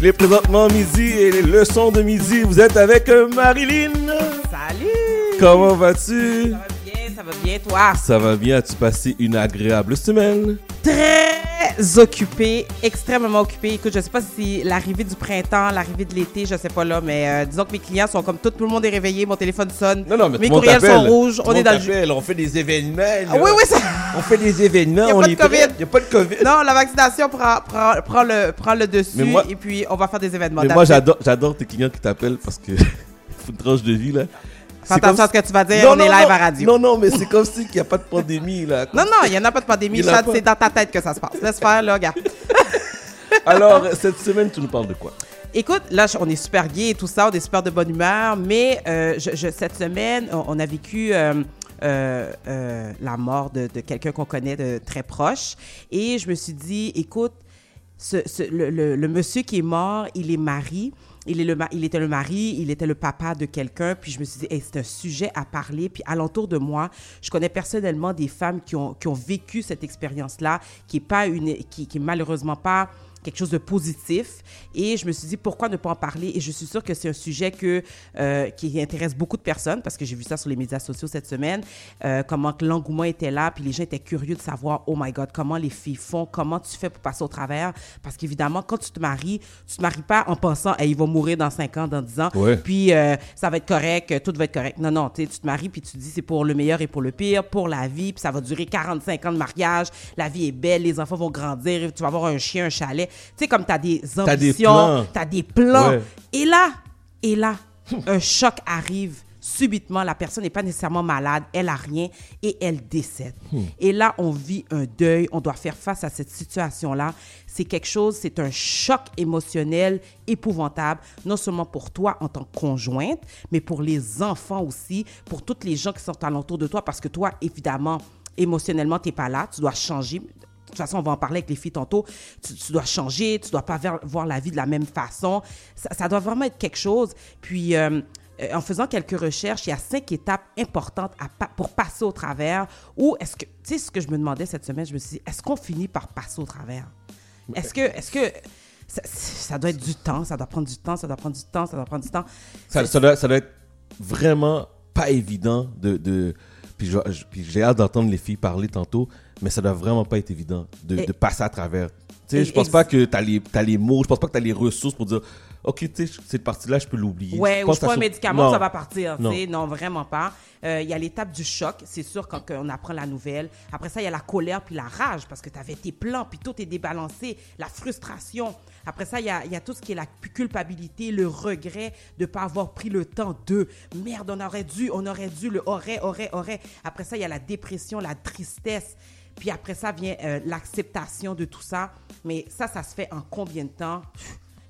Il est présentement midi et les leçons de midi, vous êtes avec euh, Marilyn. Salut! Comment vas-tu? Ça va bien, ça va bien, toi? Ça va bien, as-tu passé une agréable semaine? Très occupé, extrêmement occupé. Écoute, je sais pas si l'arrivée du printemps, l'arrivée de l'été, je sais pas là, mais euh, disons que mes clients sont comme tout, tout le monde est réveillé, mon téléphone sonne, Non, non, mais mes courriels sont rouges, Tout on est dans le On fait des événements. là. Ah oui, oui, ça... On fait des événements. Y a on pas de. COVID. Il n'y a pas de COVID. Non, la vaccination prend, prend, prend le, prend le dessus moi- et puis on va faire des événements. Mais moi, j'adore, j'adore tes clients qui t'appellent parce que faut une tranche de vie là. Fais attention à ce que tu vas dire, Non, on non, est live non. à radio. Non, non, mais c'est comme si qu'il n'y a pas de pandémie là. Non, non, il n'y en a pas de pandémie, Chad, c'est dans ta tête que ça se passe. Laisse faire, là, gars. Alors, cette semaine, tu nous parles de quoi? Écoute, là, on est super gay et tout ça, on est super de bonne humeur, mais euh, je, je- cette semaine, on, on a vécu euh, euh, euh, la mort de, de quelqu'un qu'on connaît de très proche. Et je me suis dit, écoute, ce- ce- le, le- le monsieur qui est mort, il est mari. Il, était le mari, il était le papa de quelqu'un. Puis je me suis dit, c'est un sujet à parler. Puis alentour de moi, je connais personnellement des femmes qui ont, qui ont vécu cette expérience-là, qui qui, qui malheureusement pas quelque chose de positif. Et je me suis dit, pourquoi ne pas en parler? Et je suis sûre que c'est un sujet que, euh, qui intéresse beaucoup de personnes, parce que j'ai vu ça sur les médias sociaux cette semaine, euh, comment que l'engouement était là, puis les gens étaient curieux de savoir, oh my God, comment les filles font, comment tu fais pour passer au travers? Parce qu'évidemment, quand tu te maries, tu te maries pas en pensant, hey, il va mourir dans 5 ans, dans 10 ans, Ouais. puis euh, ça va être correct, tout va être correct. Non, non, tu te maries, puis tu te dis, c'est pour le meilleur et pour le pire, pour la vie, puis ça va durer 45 ans de mariage, la vie est belle, les enfants vont grandir, tu vas avoir un chien, un chalet. Tu sais, comme tu as des T'as des ambitions, tu as des plans. Ouais. Et là, et là, un choc arrive. Subitement, la personne n'est pas nécessairement malade, elle a rien et elle décède. Et là, on vit un deuil, on doit faire face à cette situation-là. C'est quelque chose, c'est un choc émotionnel épouvantable, non seulement pour toi en tant que conjointe, mais pour les enfants aussi, pour toutes les gens qui sont alentour de toi, parce que toi, évidemment, émotionnellement, tu n'es pas là, tu dois changer. De toute façon, on va en parler avec les filles tantôt. Tu, tu dois changer, tu dois pas ver- voir la vie de la même façon. Ça, ça doit vraiment être quelque chose. Puis, euh, euh, en faisant quelques recherches, il y a cinq étapes importantes à pa- pour passer au travers. Ou est-ce que, tu sais, ce que je me demandais cette semaine, je me suis dit, est-ce qu'on finit par passer au travers? Est-ce que, est-ce que ça, ça doit être du temps, ça doit prendre du temps, ça doit prendre du temps, ça doit prendre du temps? ça, ça doit, ça doit être vraiment pas évident de. de puis j'ai hâte d'entendre les filles parler tantôt, mais ça doit vraiment pas être évident de, Et- de passer à travers. Tu sais, je pense pas que tu as, as les mots, je pense pas que tu as les ressources pour dire OK, tu sais, cette partie-là, je peux l'oublier. Ouais, ou je prends un médicament, Non. ça va partir. Non. vraiment pas. Euh, Il y a l'étape du choc, c'est sûr, quand on apprend la nouvelle. Après ça, il y a la colère puis la rage parce que tu avais tes plans puis tout est débalancé. La frustration. Après ça, il y a, il y a tout ce qui est la culpabilité, le regret de ne pas avoir pris le temps de merde, on aurait dû, on aurait dû, le aurait, aurait, aurait. Après ça, il y a la dépression, la tristesse. Puis après ça vient euh, l'acceptation de tout ça. Mais ça, ça se fait en combien de temps?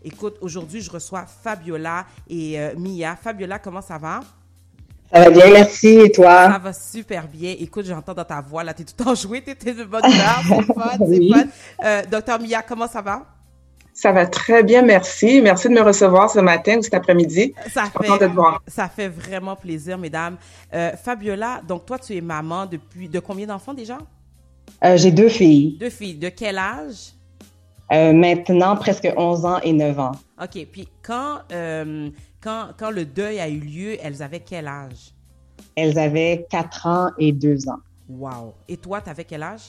Écoute, aujourd'hui, je reçois Fabiola et euh, Mia. Fabiola, comment ça va? Ça va bien, merci. Et toi? Ça va super bien. Écoute, j'entends dans ta voix, là, t'es tout enjouée, t'es de bonne humeur, c'est fun, c'est Oui. fun. Euh, Docteur Mia, comment ça va? Ça va très bien, merci. Merci de me recevoir ce matin ou cet après-midi. Ça Contente de te voir. ça fait vraiment plaisir, mesdames. Euh, Fabiola, donc toi, tu es maman depuis, de combien d'enfants déjà? Euh, J'ai deux filles. Deux filles. De quel âge? Euh, maintenant, presque 11 ans et 9 ans. OK. Puis quand, euh, quand, quand le deuil a eu lieu, elles avaient quel âge? Elles avaient 4 ans et 2 ans. Wow. Et toi, t'avais quel âge?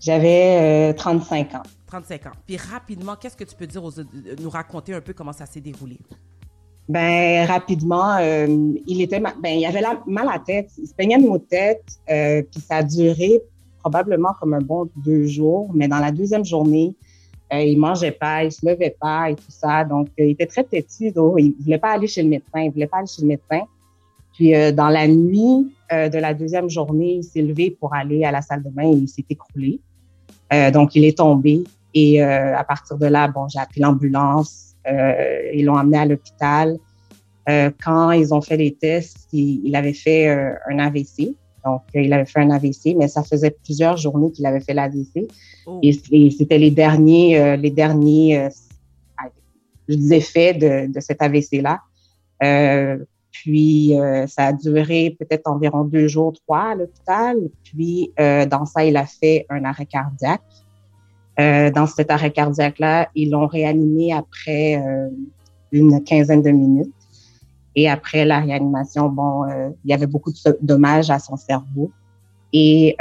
J'avais euh, 35 ans. 35 ans. Puis rapidement, qu'est-ce que tu peux dire aux, nous raconter un peu comment ça s'est déroulé? Ben, rapidement, euh, il était, ben, il avait la, mal à la tête. Il se peignait de maux de tête. euh, puis ça a duré probablement comme un bon deux jours. Mais dans la deuxième journée, euh, il mangeait pas, il se levait pas et tout ça. Donc, euh, il était très têtu. donc Il voulait pas aller chez le médecin. Il voulait pas aller chez le médecin. Puis, euh, dans la nuit euh, de la deuxième journée, il s'est levé pour aller à la salle de bain et il s'est écroulé. Donc, il est tombé. Et à partir de là, bon, j'ai appelé l'ambulance. Ils l'ont amené à l'hôpital. Quand ils ont fait les tests, il, avait fait un AVC. Donc, euh, il avait fait un AVC, mais ça faisait plusieurs journées qu'il avait fait l'AVC. Oh. Et, et c'était les derniers, euh, les derniers euh, effets de, de cet AVC-là. Euh, puis, euh, ça a duré peut-être environ deux jours, trois à l'hôpital. Puis, euh, dans ça, il a fait un arrêt cardiaque. euh, dans cet arrêt cardiaque-là. Ils l'ont réanimé après euh, une quinzaine de minutes. Et après la réanimation, bon, euh, il y avait beaucoup de dommages à son cerveau. Et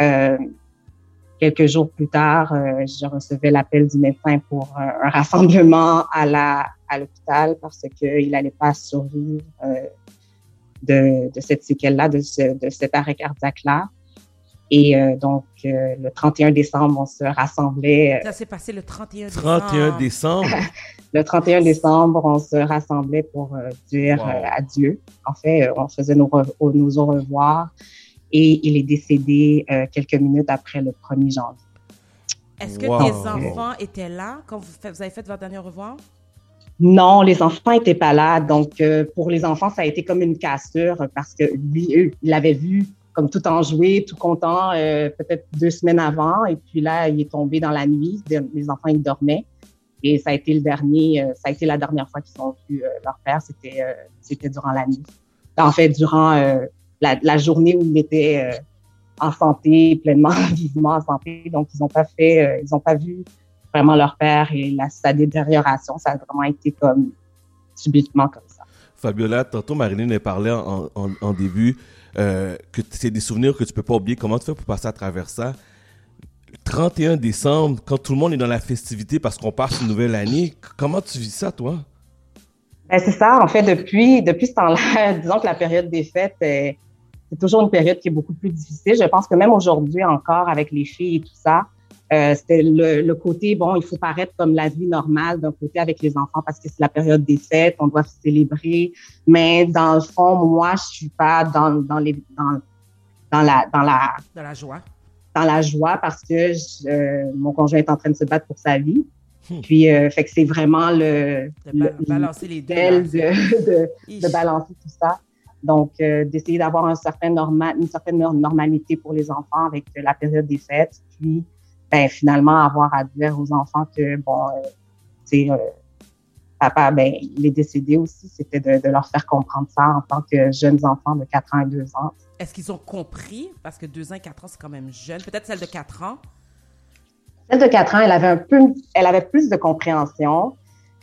quelques jours plus tard, je recevais l'appel du médecin pour un rassemblement à la à l'hôpital parce qu'il n'allait pas survivre de, de cette séquelle-là, de, ce, de cet arrêt cardiaque-là. Et euh, donc, euh, le 31 décembre, on se rassemblait. Euh, Ça s'est passé le 31 décembre. 31 décembre. le 31 décembre, on se rassemblait pour dire adieu. En fait, on faisait nos, nos au revoir. Et il est décédé quelques minutes après le 1er janvier. Est-ce que tes enfants étaient là quand vous, vous avez fait votre dernier au revoir? Non, les enfants n'étaient pas là. Donc, pour les enfants, ça a été comme une cassure parce que lui, eux, il avait vu comme tout enjoué, tout content, euh, peut-être deux semaines avant. Et puis là, il est tombé dans la nuit. Les enfants, ils dormaient. Et ça a été le dernier, euh, ça a été la dernière fois qu'ils ont vu euh, leur père. C'était, c'était durant la nuit. En fait, durant la, la, journée où il était en santé, pleinement, vivement en santé. Donc, ils n'ont pas fait, ils n'ont pas vu vraiment leur père et la, sa détérioration. Ça a vraiment été comme subitement comme ça. Fabiola, tantôt Marilyn a parlé en, en, en début euh, que c'est des souvenirs que tu peux pas oublier. Comment tu fais pour passer à travers ça? 31 décembre, quand tout le monde est dans la festivité parce qu'on passe une nouvelle année, comment tu vis ça, toi? Ben, c'est ça, en fait, depuis, depuis ce temps-là, disons que la période des fêtes, c'est toujours une période qui est beaucoup plus difficile. Je pense que même aujourd'hui encore, avec les filles et tout ça, euh, c'était le, le, côté, bon, il faut paraître comme la vie normale d'un côté avec les enfants parce que c'est la période des fêtes, on doit célébrer. Mais dans le fond, moi, je suis pas dans, dans, les, dans, dans, la, dans, la, dans la joie. Dans la joie parce que euh, mon conjoint est en train de se battre pour sa vie. Hmm. Puis, euh, fait que c'est vraiment le, de balancer les deux. De, de, de, balancer tout ça. Donc, euh, d'essayer d'avoir un certain normal, une certaine normalité pour les enfants avec la période des fêtes. Puis, ben, finalement, avoir à dire aux enfants que, bon, c'est euh, papa, ben, il est décédé aussi, c'était de, leur faire comprendre ça en tant que jeunes enfants de 4 ans et 2 ans. Est-ce qu'ils ont compris? Parce que 2 ans et 4 ans, c'est quand même jeune. Peut-être celle de 4 ans? Celle de 4 ans, elle avait un peu, elle avait plus de compréhension,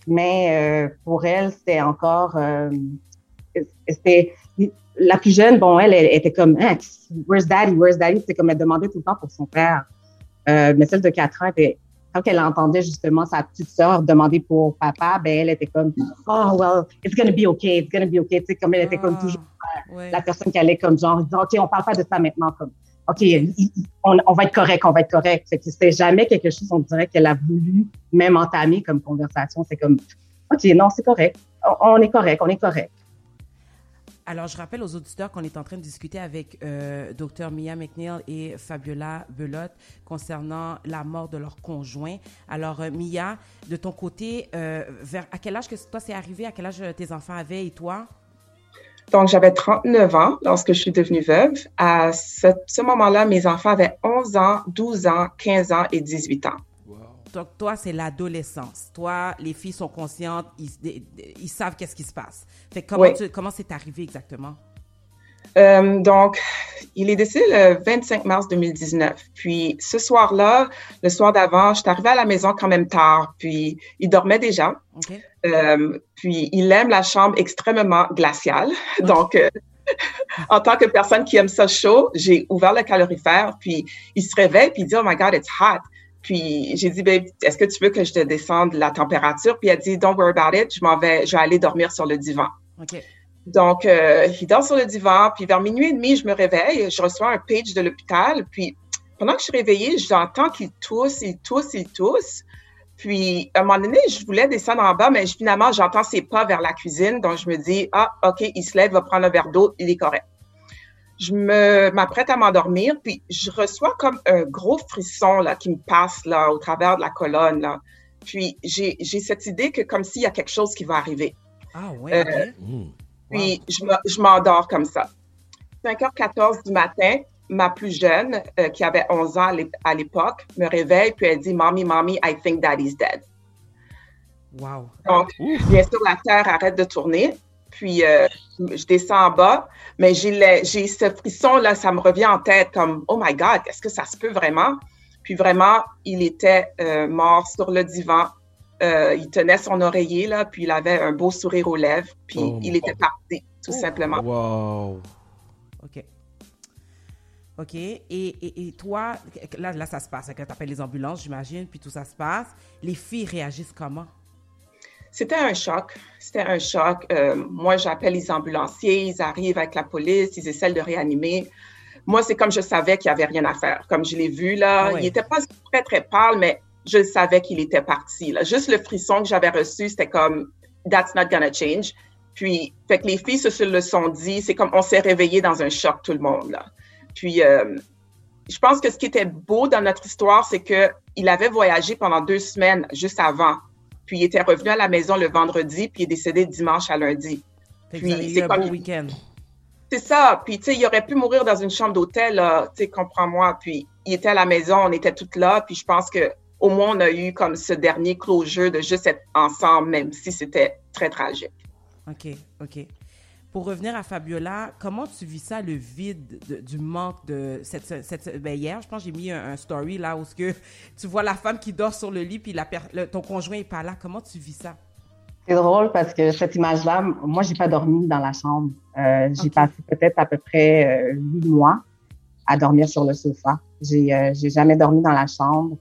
mais euh, pour elle, c'était encore, euh, c'était, la plus jeune, bon, elle, elle était comme, hein, where's daddy, where's daddy? C'était comme elle demandait tout le temps pour son père. Euh, mais celle de 4 ans, quand elle entendait justement sa petite sœur demander pour papa, ben elle était comme oh well it's gonna be okay, it's gonna be okay, tu sais comme elle était comme ah, toujours euh, la personne qui allait comme genre ok on parle pas de ça maintenant comme ok on, va être correct, on va être correct. c'était jamais quelque chose on dirait qu'elle a voulu même entamer comme conversation. C'est comme ok non c'est correct, on est correct, on est correct. Alors, je rappelle aux auditeurs qu'on est en train de discuter avec euh, Dr. Mia McNeil et Fabiola Belotte concernant la mort de leur conjoint. Alors, euh, Mia, de ton côté, euh, vers, à quel âge que toi c'est arrivé? À quel âge tes enfants avaient et toi? Donc, j'avais 39 ans lorsque je suis devenue veuve. À ce, ce moment-là, mes enfants avaient 11 ans, 12 ans, 15 ans et 18 ans. Donc, toi, c'est l'adolescence. Toi, les filles sont conscientes, ils, ils savent qu'est-ce qui se passe. Fait comment, comment c'est arrivé exactement? Euh, donc, il est décédé le 25 mars 2019. Puis, ce soir-là, le soir d'avant, je suis arrivée à la maison quand même tard. Puis, il dormait déjà. Euh, puis, il aime la chambre extrêmement glaciale. Donc, euh, en tant que personne qui aime ça chaud, j'ai ouvert le calorifère. Puis, il se réveille. Puis, il dit, Oh my God, it's hot. Puis j'ai dit, babe, est-ce que tu veux que je te descende la température? Puis elle a dit, don't worry about it, je m'en vais, je vais aller dormir sur le divan. Donc, euh, il dort sur le divan, puis vers minuit et demi, je me réveille, je reçois un page de l'hôpital, puis pendant que je suis réveillée, j'entends qu'il tousse, il tousse, il tousse. Puis, à un moment donné, je voulais descendre en bas, mais finalement, j'entends ses pas vers la cuisine, donc je me dis, ah, OK, il se lève, va prendre un verre d'eau, il est correct je me m'apprête à m'endormir, puis je reçois comme un gros frisson là qui me passe là au travers de la colonne là. Puis j'ai j'ai cette idée que comme s'il y a quelque chose qui va arriver. Ah ouais. Euh. Puis je m'endors comme ça. 5h14 du matin, ma plus jeune, euh, qui avait 11 ans à l'époque, me réveille, puis elle dit Mommy, Mommy, I think daddy's dead. Wow. Donc, bien sûr, la terre arrête de tourner. Puis, euh, je descends en bas, mais j'ai ce frisson-là, ça me revient en tête comme, oh my God, est-ce que ça se peut vraiment? Puis vraiment, il était euh, mort sur le divan. Euh, il tenait son oreiller, là, puis il avait un beau sourire aux lèvres, puis oh il était parti, tout oh. simplement. Wow! OK. OK. Et, et, toi, là, là, ça se passe. Quand tu appelles les ambulances, j'imagine, puis tout ça se passe. Les filles réagissent comment? C'était un choc. C'était un choc. Euh, moi, j'appelle les ambulanciers, ils arrivent avec la police, ils essaient de réanimer. Moi, c'est comme je savais qu'il n'y avait rien à faire. Comme je l'ai vu, là, il n'était pas très, très pâle, mais je savais qu'il était parti. Là. Juste le frisson que j'avais reçu, c'était comme That's not gonna change. Puis, fait que les filles se le sont dit, c'est comme on s'est réveillé dans un choc, tout le monde. Là. Puis, euh, je pense que ce qui était beau dans notre histoire, c'est qu'il avait voyagé pendant deux semaines juste avant. Puis, il était revenu à la maison le vendredi, puis il est décédé dimanche à lundi. puis, c'est un week-end. C'est ça. Puis, tu sais, il aurait pu mourir dans une chambre d'hôtel, tu sais, comprends-moi. Puis, il était à la maison, on était toutes là. Puis, je pense que au moins, on a eu comme ce dernier closure de juste être ensemble, même si c'était très tragique. OK, OK. Pour revenir à Fabiola, comment tu vis ça, le vide du manque de cette, cette ben hier, je pense j'ai mis un, story là où que tu vois la femme qui dort sur le lit puis la, ton conjoint est pas là. Comment tu vis ça? C'est drôle parce que cette image-là, moi, j'ai pas dormi dans la chambre. Euh, j'ai passé peut-être à peu près euh, huit mois à dormir sur le sofa. J'ai euh, jamais dormi dans la chambre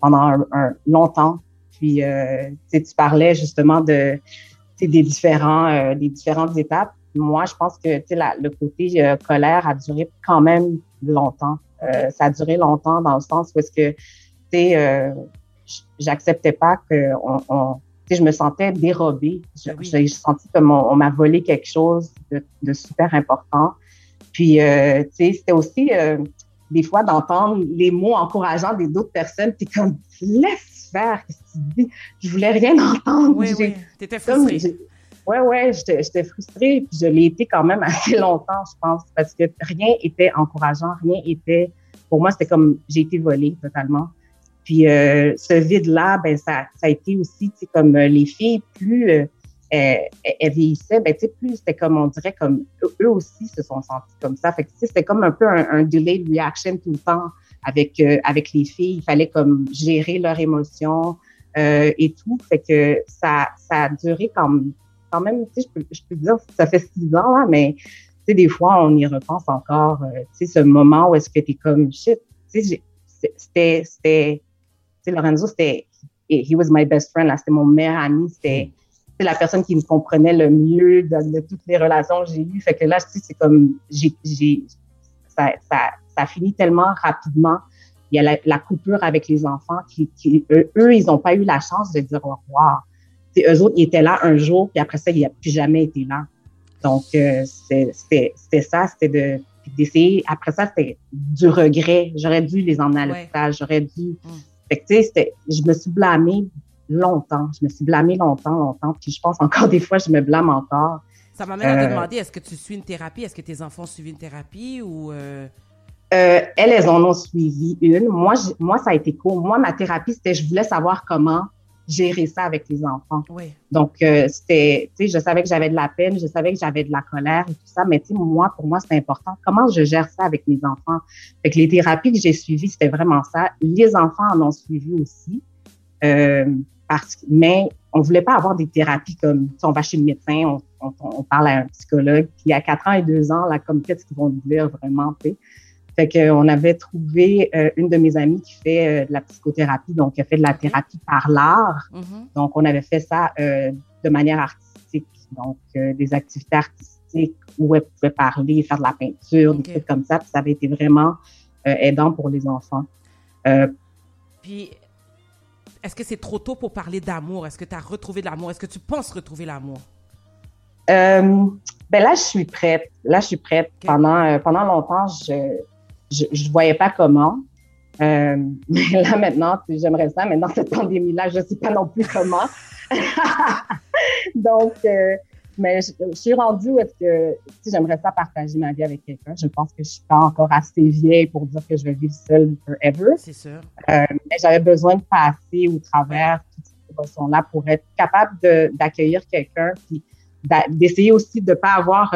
pendant un, longtemps. Puis, tu parlais justement de des différents des différentes étapes. Moi, je pense que la, le côté colère a duré quand même longtemps. ça a duré longtemps dans le sens où est-ce que tu sais j'acceptais pas que on je me sentais dérobée. J'ai ben senti comme on, m'a volé quelque chose de, super important. Puis, euh, tu sais, c'était aussi euh, des fois d'entendre les mots encourageants des d'autres personnes. Puis comme, laisse faire, qu'est-ce Je voulais rien entendre. Oui, oui. T'étais frustrée. Oui, oui, j'étais frustrée. Puis je l'ai été quand même assez longtemps, je pense, parce que rien était encourageant, rien était. Pour moi, c'était comme j'ai été volée totalement. Puis euh, ce vide-là, ben ça, ça a été aussi, tu sais, comme euh, les filles, plus euh, elles, vieillissaient, ben tu sais, plus c'était comme, on dirait, comme eux aussi se sont sentis comme ça. Fait que tu sais, c'était comme un peu un, un, delayed reaction tout le temps avec avec les filles. Il fallait comme gérer leurs émotions et tout. Fait que ça, ça a duré comme, quand même, tu sais, je peux, je peux dire, ça fait six ans, là, mais tu sais, des fois, on y repense encore, tu sais, ce moment où est-ce que t'es comme, shit, tu sais, c'était, c'était, Lorenzo, c'était, he was my best friend, là, c'était mon meilleur ami, c'était, la personne qui me comprenait le mieux de, toutes les relations que j'ai eues. Fait que là, c'est comme, j'ai, ça, ça, ça finit tellement rapidement. Il y a la, coupure avec les enfants qui, qui eux, ils n'ont pas eu la chance de dire au revoir. T'sais, eux autres, ils étaient là un jour, puis après ça, ils n'ont plus jamais été là. Donc, euh, c'était ça, c'était de d'essayer. Après ça, c'était du regret. J'aurais dû les emmener à l'hôpital, j'aurais dû. Mm. Fait que, tu sais, je me suis blâmée longtemps. Je me suis blâmée longtemps, longtemps. Puis je pense encore des fois, je me blâme encore. Ça m'amène à te euh, demander, est-ce que tu suis une thérapie? Est-ce que tes enfants suivent une thérapie ou... Euh... Euh, elles, elles en ont suivi une. Moi, moi, ça a été court. Moi, ma thérapie, c'était je voulais savoir comment gérer ça avec les enfants. Oui. Donc, euh, c'était, tu sais, je savais que j'avais de la peine, je savais que j'avais de la colère et tout ça, mais tu sais, moi, pour moi, c'est important. Comment je gère ça avec mes enfants? Fait que les thérapies que j'ai suivies, c'était vraiment ça. Les enfants en ont suivi aussi. Euh, parce, mais on voulait pas avoir des thérapies comme, on va chez le médecin, on, on, on, parle à un psychologue, puis à 4 ans et 2 ans, là, comme qu'est-ce qu'ils vont nous dire vraiment, tu sais. Fait qu'on avait trouvé euh, une de mes amies qui fait euh, de la psychothérapie, donc qui a fait de la thérapie par l'art. Mm-hmm. Donc, on avait fait ça euh, de manière artistique, donc des activités artistiques où elle pouvait parler, faire de la peinture, des trucs comme ça. Puis ça avait été vraiment aidant pour les enfants. Puis, est-ce que c'est trop tôt pour parler d'amour? Est-ce que tu as retrouvé de l'amour? Est-ce que tu penses retrouver l'amour? ben là, je suis prête. Là, je suis prête. Pendant, pendant longtemps, je je ne voyais pas comment. Euh, mais là, maintenant, j'aimerais ça. Mais dans cette pandémie-là, je ne sais pas non plus comment. Donc, euh, mais je, suis rendue où est-ce que si j'aimerais ça partager ma vie avec quelqu'un. Je pense que je suis pas encore assez vieille pour dire que je vais vivre seule forever. C'est sûr. Euh, mais j'avais besoin de passer au travers toutes ces émotions-là pour être capable d'accueillir quelqu'un, puis d'essayer aussi de pas avoir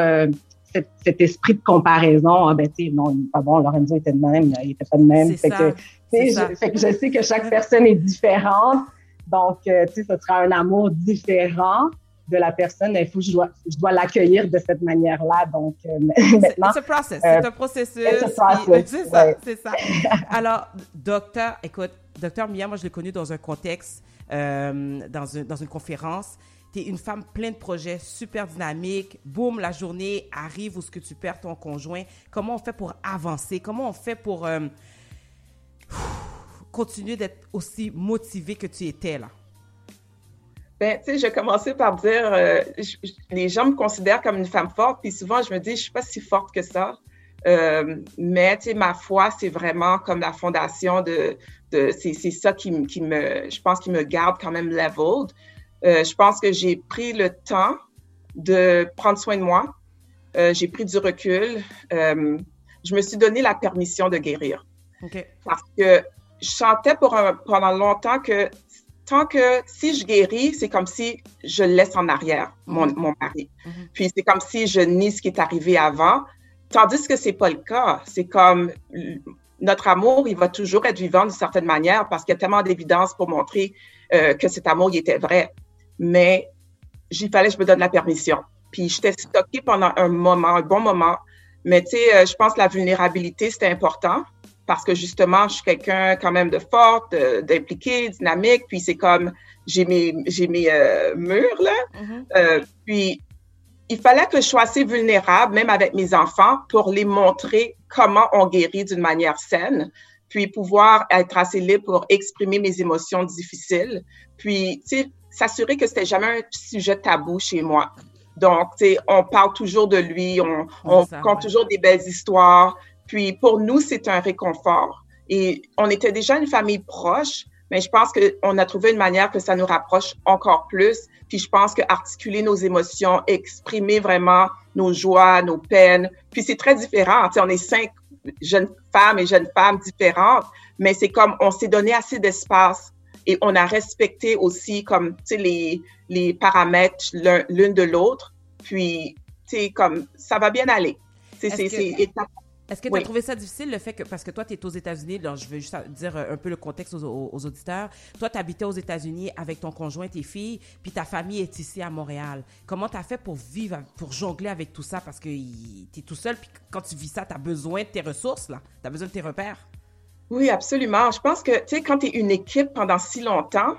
euh, cet, esprit de comparaison. Ah, ben, tu non, il pas bon, Lorenzo était de même, il était pas de même. Fait que, je, fait que je sais que chaque personne est différente. Donc, euh, tu sais, ce sera un amour différent de la personne. Il faut que je dois, je dois l'accueillir de cette manière-là. Donc, euh, maintenant. C'est un process, un processus. C'est ça, c'est ça. Alors, docteur, écoute, docteur Mia, moi, je l'ai connu dans un contexte, euh, dans, dans une conférence. Tu es une femme pleine de projets, super dynamique. Boum, la journée arrive où ce que tu perds ton conjoint. Comment on fait pour avancer? Comment on fait pour continuer d'être aussi motivé que tu étais là? Ben, tu sais, j'ai commencé par dire, euh, les gens me considèrent comme une femme forte, puis souvent je me dis, je suis pas si forte que ça. Euh, mais tu sais, ma foi, c'est vraiment comme la fondation de, de c'est, ça qui, qui, me, je pense, qui me garde quand même leveled. Euh, je pense que j'ai pris le temps de prendre soin de moi. Euh, j'ai pris du recul. Euh, je me suis donné la permission de guérir. Okay. Parce que je sentais pour un, pendant longtemps que tant que si je guéris, c'est comme si je laisse en arrière mon, mm-hmm. mon mari. Mm-hmm. Puis c'est comme si je nie ce qui est arrivé avant. Tandis que c'est pas le cas. C'est comme notre amour, il va toujours être vivant d'une certaine manière parce qu'il y a tellement d'évidence pour montrer euh, que cet amour, il était vrai. Mais il fallait que je me donne la permission. Puis j'étais stockée pendant un moment, un bon moment. Mais tu sais, euh, je pense que la vulnérabilité, c'était important parce que justement, je suis quelqu'un quand même de forte, d'impliqué, dynamique. Puis c'est comme, j'ai mes, j'ai mes euh, murs, là. Mm-hmm. Euh, puis il fallait que je sois assez vulnérable, même avec mes enfants, pour les montrer comment on guérit d'une manière saine, puis pouvoir être assez libre pour exprimer mes émotions difficiles, puis, tu sais, s'assurer que c'était jamais un sujet tabou chez moi. Donc, tu sais, on parle toujours de lui, on, on compte toujours des belles histoires, puis pour nous, c'est un réconfort. Et on était déjà une famille proche, mais je pense qu'on a trouvé une manière que ça nous rapproche encore plus. Puis je pense que articuler nos émotions, exprimer vraiment nos joies, nos peines, puis c'est très différent. Tu sais, on est cinq jeunes femmes et jeunes femmes différentes, mais c'est comme on s'est donné assez d'espace et on a respecté aussi comme les les paramètres l'une de l'autre. Puis tu sais comme ça va bien aller. Est-ce que tu as trouvé ça difficile, le fait que, parce que toi, tu es aux États-Unis, je veux juste dire un peu le contexte aux, auditeurs. Toi, tu habitais aux États-Unis avec ton conjoint, tes filles, puis ta famille est ici à Montréal. Comment tu as fait pour vivre, pour jongler avec tout ça? Parce que tu es tout seul, puis quand tu vis ça, tu as besoin de tes ressources, là. Tu as besoin de tes repères. Oui, absolument. Je pense que, tu sais, quand tu es une équipe pendant si longtemps,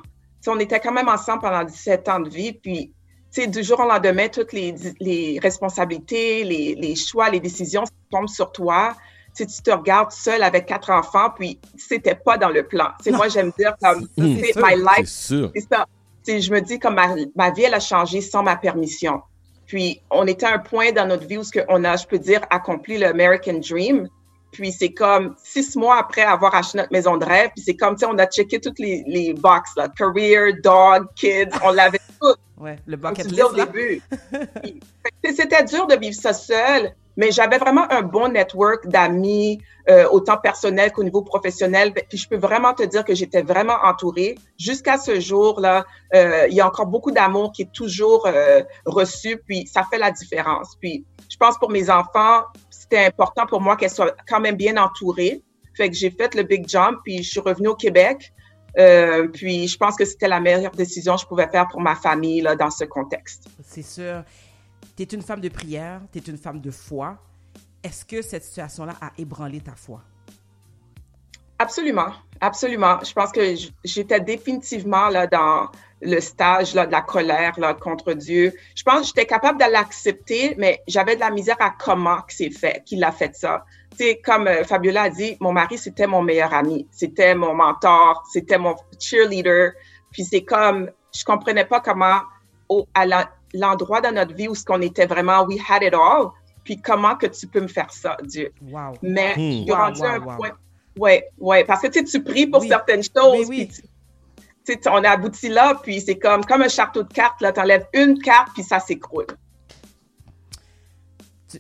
on était quand même ensemble pendant 17 ans de vie, puis tu sais, du jour au lendemain, toutes les, les responsabilités, les, les, choix, les décisions tombent sur toi. Tu, tu te regardes seul avec quatre enfants, puis c'était pas dans le plan. C'est moi, j'aime dire comme, c'est my life. C'est ça. je me dis comme ma, ma, vie, elle a changé sans ma permission. Puis, on était à un point dans notre vie où on a, je peux dire, accompli le American Dream. Puis c'est comme six mois après avoir acheté notre maison de rêve, puis c'est comme, tu sais, on a checké toutes les, les box, là, career, dog, kids, on l'avait tout. Ouais, le bucket list, au début. C'était dur de vivre ça seul, mais j'avais vraiment un bon network d'amis, euh, autant personnel qu'au niveau professionnel. Puis je peux vraiment te dire que j'étais vraiment entourée. Jusqu'à ce jour-là, euh, il y a encore beaucoup d'amour qui est toujours euh, reçu, puis ça fait la différence. Puis je pense pour mes enfants, c'était important pour moi qu'elles soient quand même bien entourées. Fait que j'ai fait le big jump, puis je suis revenue au Québec. Euh, puis je pense que c'était la meilleure décision que je pouvais faire pour ma famille là, dans ce contexte. C'est sûr. Tu es une femme de prière, tu es une femme de foi. Est-ce que cette situation-là a ébranlé ta foi? Absolument, absolument. Je pense que j'étais définitivement là dans le stage là, de la colère là, contre Dieu. Je pense que j'étais capable de l'accepter, mais j'avais de la misère à comment c'est fait, qu'il a fait ça. Tu sais, comme euh, Fabiola a dit, mon mari, c'était mon meilleur ami, c'était mon mentor, c'était mon cheerleader. Puis c'est comme, je comprenais pas comment, au, à l'endroit dans notre vie où ce qu'on était vraiment, we had it all, puis comment que tu peux me faire ça, Dieu. Wow. Mais il y a rendu un point Ouais, ouais, parce que tu, tu pries pour certaines choses, oui. puis tu, on est abouti là, puis c'est comme, comme un château de cartes, là, t'enlèves une carte, puis ça s'écroule.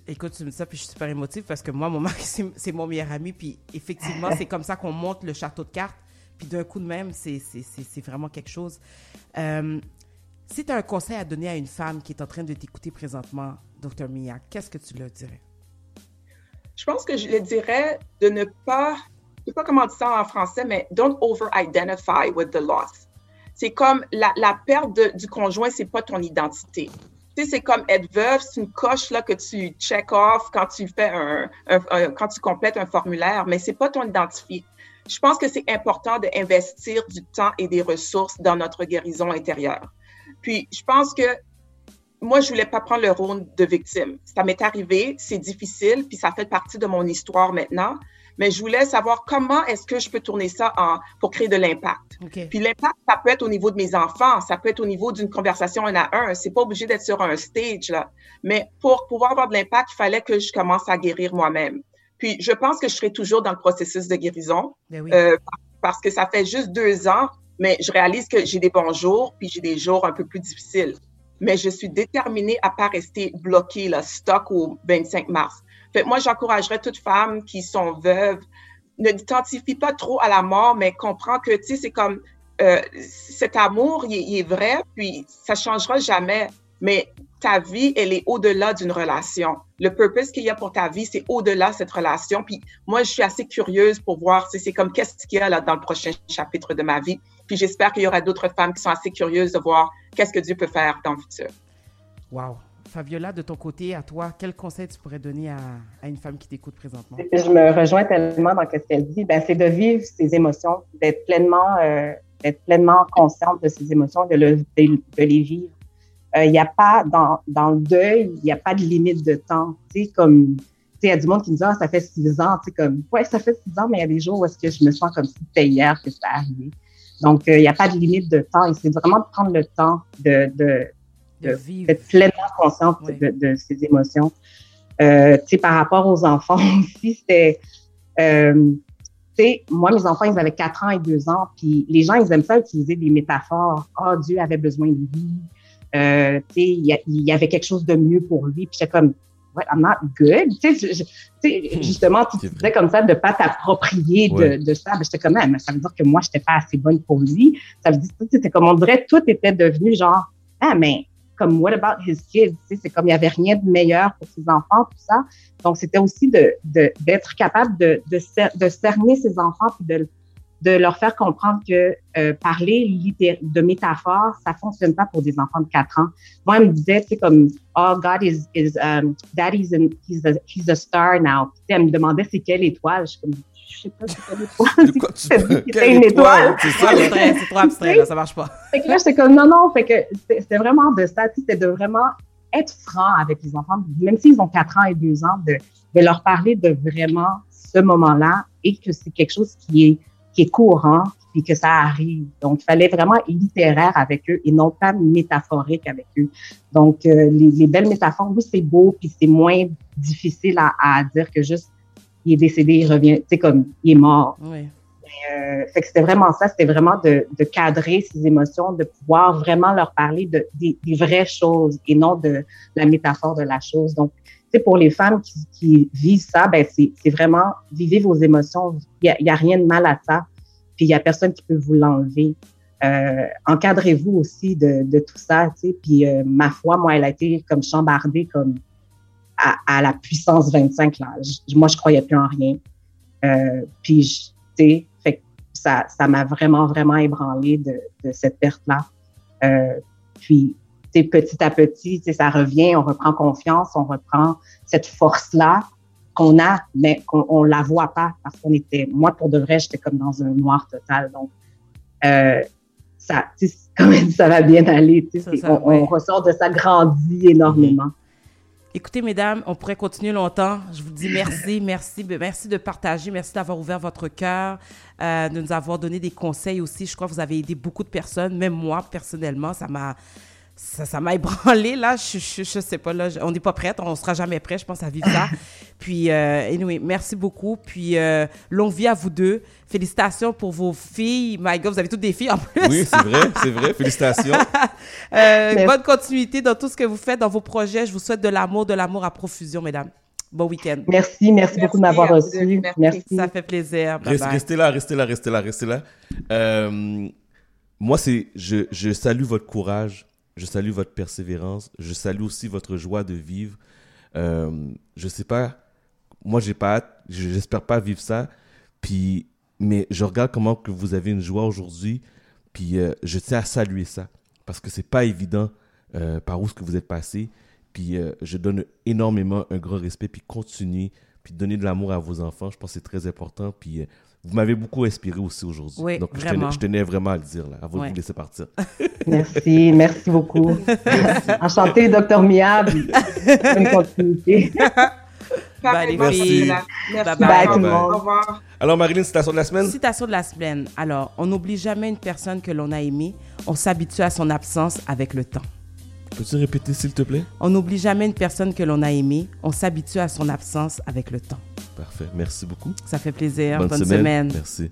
écoute, tu me dis ça, puis je suis super émotive parce que moi, mon mari, c'est mon meilleur ami, puis effectivement, c'est comme ça qu'on monte le château de cartes, puis d'un coup de même, c'est vraiment quelque chose. Euh, si tu as un conseil à donner à une femme qui est en train de t'écouter présentement, docteur Mia, qu'est-ce que tu leur dirais? Je pense que je leur dirais de ne pas, je sais pas comment dire ça en français, mais don't over-identify with the loss. C'est comme la, la perte du conjoint, c'est pas ton identité. Tu sais, c'est comme être veuve, c'est une coche là que tu check off quand tu fais un, quand tu complètes un formulaire, mais c'est pas ton identité. Je pense que c'est important d'investir du temps et des ressources dans notre guérison intérieure. Puis, je pense que moi, je voulais pas prendre le rôle de victime. Ça m'est arrivé, c'est difficile, puis ça fait partie de mon histoire maintenant. Mais je voulais savoir comment est-ce que je peux tourner ça en, pour créer de l'impact. Puis l'impact, ça peut être au niveau de mes enfants, ça peut être au niveau d'une conversation un à un. C'est pas obligé d'être sur un stage là. Mais pour pouvoir avoir de l'impact, il fallait que je commence à guérir moi-même. Puis je pense que je serai toujours dans le processus de guérison ben euh, parce que ça fait juste deux ans, mais je réalise que j'ai des bons jours, puis j'ai des jours un peu plus difficiles mais je suis déterminée à pas rester bloquée, là, stock au 25 mars. Moi, j'encouragerais toutes femmes qui sont veuves, ne t'identifie pas trop à la mort, mais comprends que, tu sais, c'est comme euh, cet amour, il, est vrai, puis ça changera jamais. Mais ta vie, elle est au-delà d'une relation. Le purpose qu'il y a pour ta vie, c'est au-delà de cette relation. Puis moi, je suis assez curieuse pour voir, c'est comme qu'est-ce qu'il y a là dans le prochain chapitre de ma vie? Puis j'espère qu'il y aura d'autres femmes qui sont assez curieuses de voir qu'est-ce que Dieu peut faire dans le futur. Wow. Fabiola, de ton côté, à toi, quel conseil tu pourrais donner à, une femme qui t'écoute présentement? Je me rejoins tellement dans ce qu'elle dit. Ben, c'est de vivre ses émotions, d'être pleinement, euh, pleinement consciente de ses émotions, de, le, de, les vivre. Il euh, n'y a pas, dans, dans le deuil, il n'y a pas de limite de temps. Tu sais, comme, tu sais, il y a du monde qui me dit, ah, ça fait six ans. Tu sais, comme, ouais, ça fait six ans, mais il y a des jours où est-ce que je me sens comme si c'était hier que c'est arrivé. Donc, euh, il n'y a pas de limite de temps et c'est vraiment de prendre le temps de, de, d'être consciente de, de, ses émotions. Euh, tu sais, par rapport aux enfants aussi, c'était... Euh, tu sais, moi, mes enfants, ils avaient 4 ans et 2 ans, puis les gens, ils aiment ça utiliser des métaphores. « Oh, Dieu avait besoin de lui. Euh, tu sais, il y, y, avait quelque chose de mieux pour lui. Puis j'étais comme, what, I'm not good. Tu sais, hmm. justement, tu disais comme ça de pas t'approprier de, de, ça. Ben, j'étais comme, même, ça veut dire que moi, j'étais pas assez bonne pour lui. Ça veut dire, c'était comme, on dirait, tout était devenu genre, ah, mais comme what about his kids? C'est comme il y avait rien de meilleur pour ses enfants, tout ça. Donc, c'était aussi de d'être capable de, de, de cerner ses enfants puis de de leur faire comprendre que euh, parler de métaphores, ça fonctionne pas pour des enfants de 4 ans. Moi, elle me disait, sais, comme, oh, God is, is um, daddy's he's, a, he's a star now. Tu elle me demandait c'est quelle étoile? Je sais pas c'est quelle étoile. C'est une étoile? C'est ça, c'est trop abstrait, là, ça marche pas. Fait que là, j'étais comme, non, non, fait que c'était vraiment de ça, c'était de vraiment être franc avec les enfants, même s'ils ont 4 ans et 2 ans, de, de leur parler de vraiment ce moment-là et que c'est quelque chose qui est qui est courant, puis que ça arrive. Donc, il fallait vraiment être littéraire avec eux et non pas métaphorique avec eux. Donc, euh, les, les, belles métaphores, oui, c'est beau, puis c'est moins difficile à, à, dire que juste il est décédé, il revient, tu sais, comme il est mort. Oui. Euh, fait que c'était vraiment ça, c'était vraiment de, de, cadrer ses émotions, de pouvoir vraiment leur parler de, des, des vraies choses et non de la métaphore de la chose. Donc, pour les femmes qui, qui vivent ça, ben c'est vraiment vivez vos émotions. Il n'y a, a, rien de mal à ça. Puis il y a personne qui peut vous l'enlever. Euh, encadrez-vous aussi de, de, tout ça, tu sais. Puis euh, ma foi, moi, elle a été comme chambardée comme à, à la puissance 25 là. moi, je croyais plus en rien. Euh, puis tu sais, ça, ça m'a vraiment, vraiment ébranlé de, de cette perte là. Euh, puis petit à petit, ça revient, on reprend confiance, on reprend cette force-là qu'on a, mais qu'on on la voit pas parce qu'on était, moi pour de vrai, j'étais comme dans un noir total. Donc, euh, ça, quand même, ça va bien aller. on, ressort de ça grandi énormément. Écoutez, mesdames, on pourrait continuer longtemps. Je vous dis merci, merci, merci de partager, merci d'avoir ouvert votre cœur, euh, de nous avoir donné des conseils aussi. Je crois que vous avez aidé beaucoup de personnes, même moi personnellement, ça m'a ça, ça m'a ébranlé, là. Je, je, je, sais pas, là. On n'est pas prête. On sera jamais prêt, je pense, à vivre ça. Puis, euh, anyway, merci beaucoup. Puis, euh, longue vie à vous deux. Félicitations pour vos filles. My God, vous avez toutes des filles en plus. Oui, c'est vrai, c'est vrai. Félicitations. euh, bonne continuité dans tout ce que vous faites, dans vos projets. Je vous souhaite de l'amour, de l'amour à profusion, mesdames. Bon week-end. Merci, merci, beaucoup de m'avoir reçu. Merci. Ça fait plaisir. Restez là, restez là, restez là, restez là. Euh, moi, c'est, je, je salue votre courage je salue votre persévérance. Je salue aussi votre joie de vivre. Euh, je sais pas, moi j'ai pas hâte, j'espère pas vivre ça. Puis, mais je regarde comment que vous avez une joie aujourd'hui. Puis euh, je tiens à saluer ça parce que c'est pas évident euh, par où ce que vous êtes passé. Puis euh, je donne énormément un grand respect. Puis continuez, puis donner de l'amour à vos enfants. Je pense que c'est très important. Puis vous m'avez beaucoup inspiré aussi aujourd'hui. Oui, Donc, je tenais, je tenais vraiment à le dire, là, avant de vous laisser partir. Merci, merci beaucoup. Enchanté, docteur Miab. Bonne continuité. Bye, les Merci. filles. Merci. Bye bye, Au tout le monde. revoir. Alors, Marilyn, citation de la semaine? Citation de la semaine. Alors, on n'oublie jamais une personne que l'on a aimée. On s'habitue à son absence avec le temps. Peux-tu répéter, s'il te plaît? On n'oublie jamais une personne que l'on a aimée. On s'habitue à son absence avec le temps. Parfait. Merci beaucoup. Ça fait plaisir. Bonne, Bonne, semaine. semaine. Merci.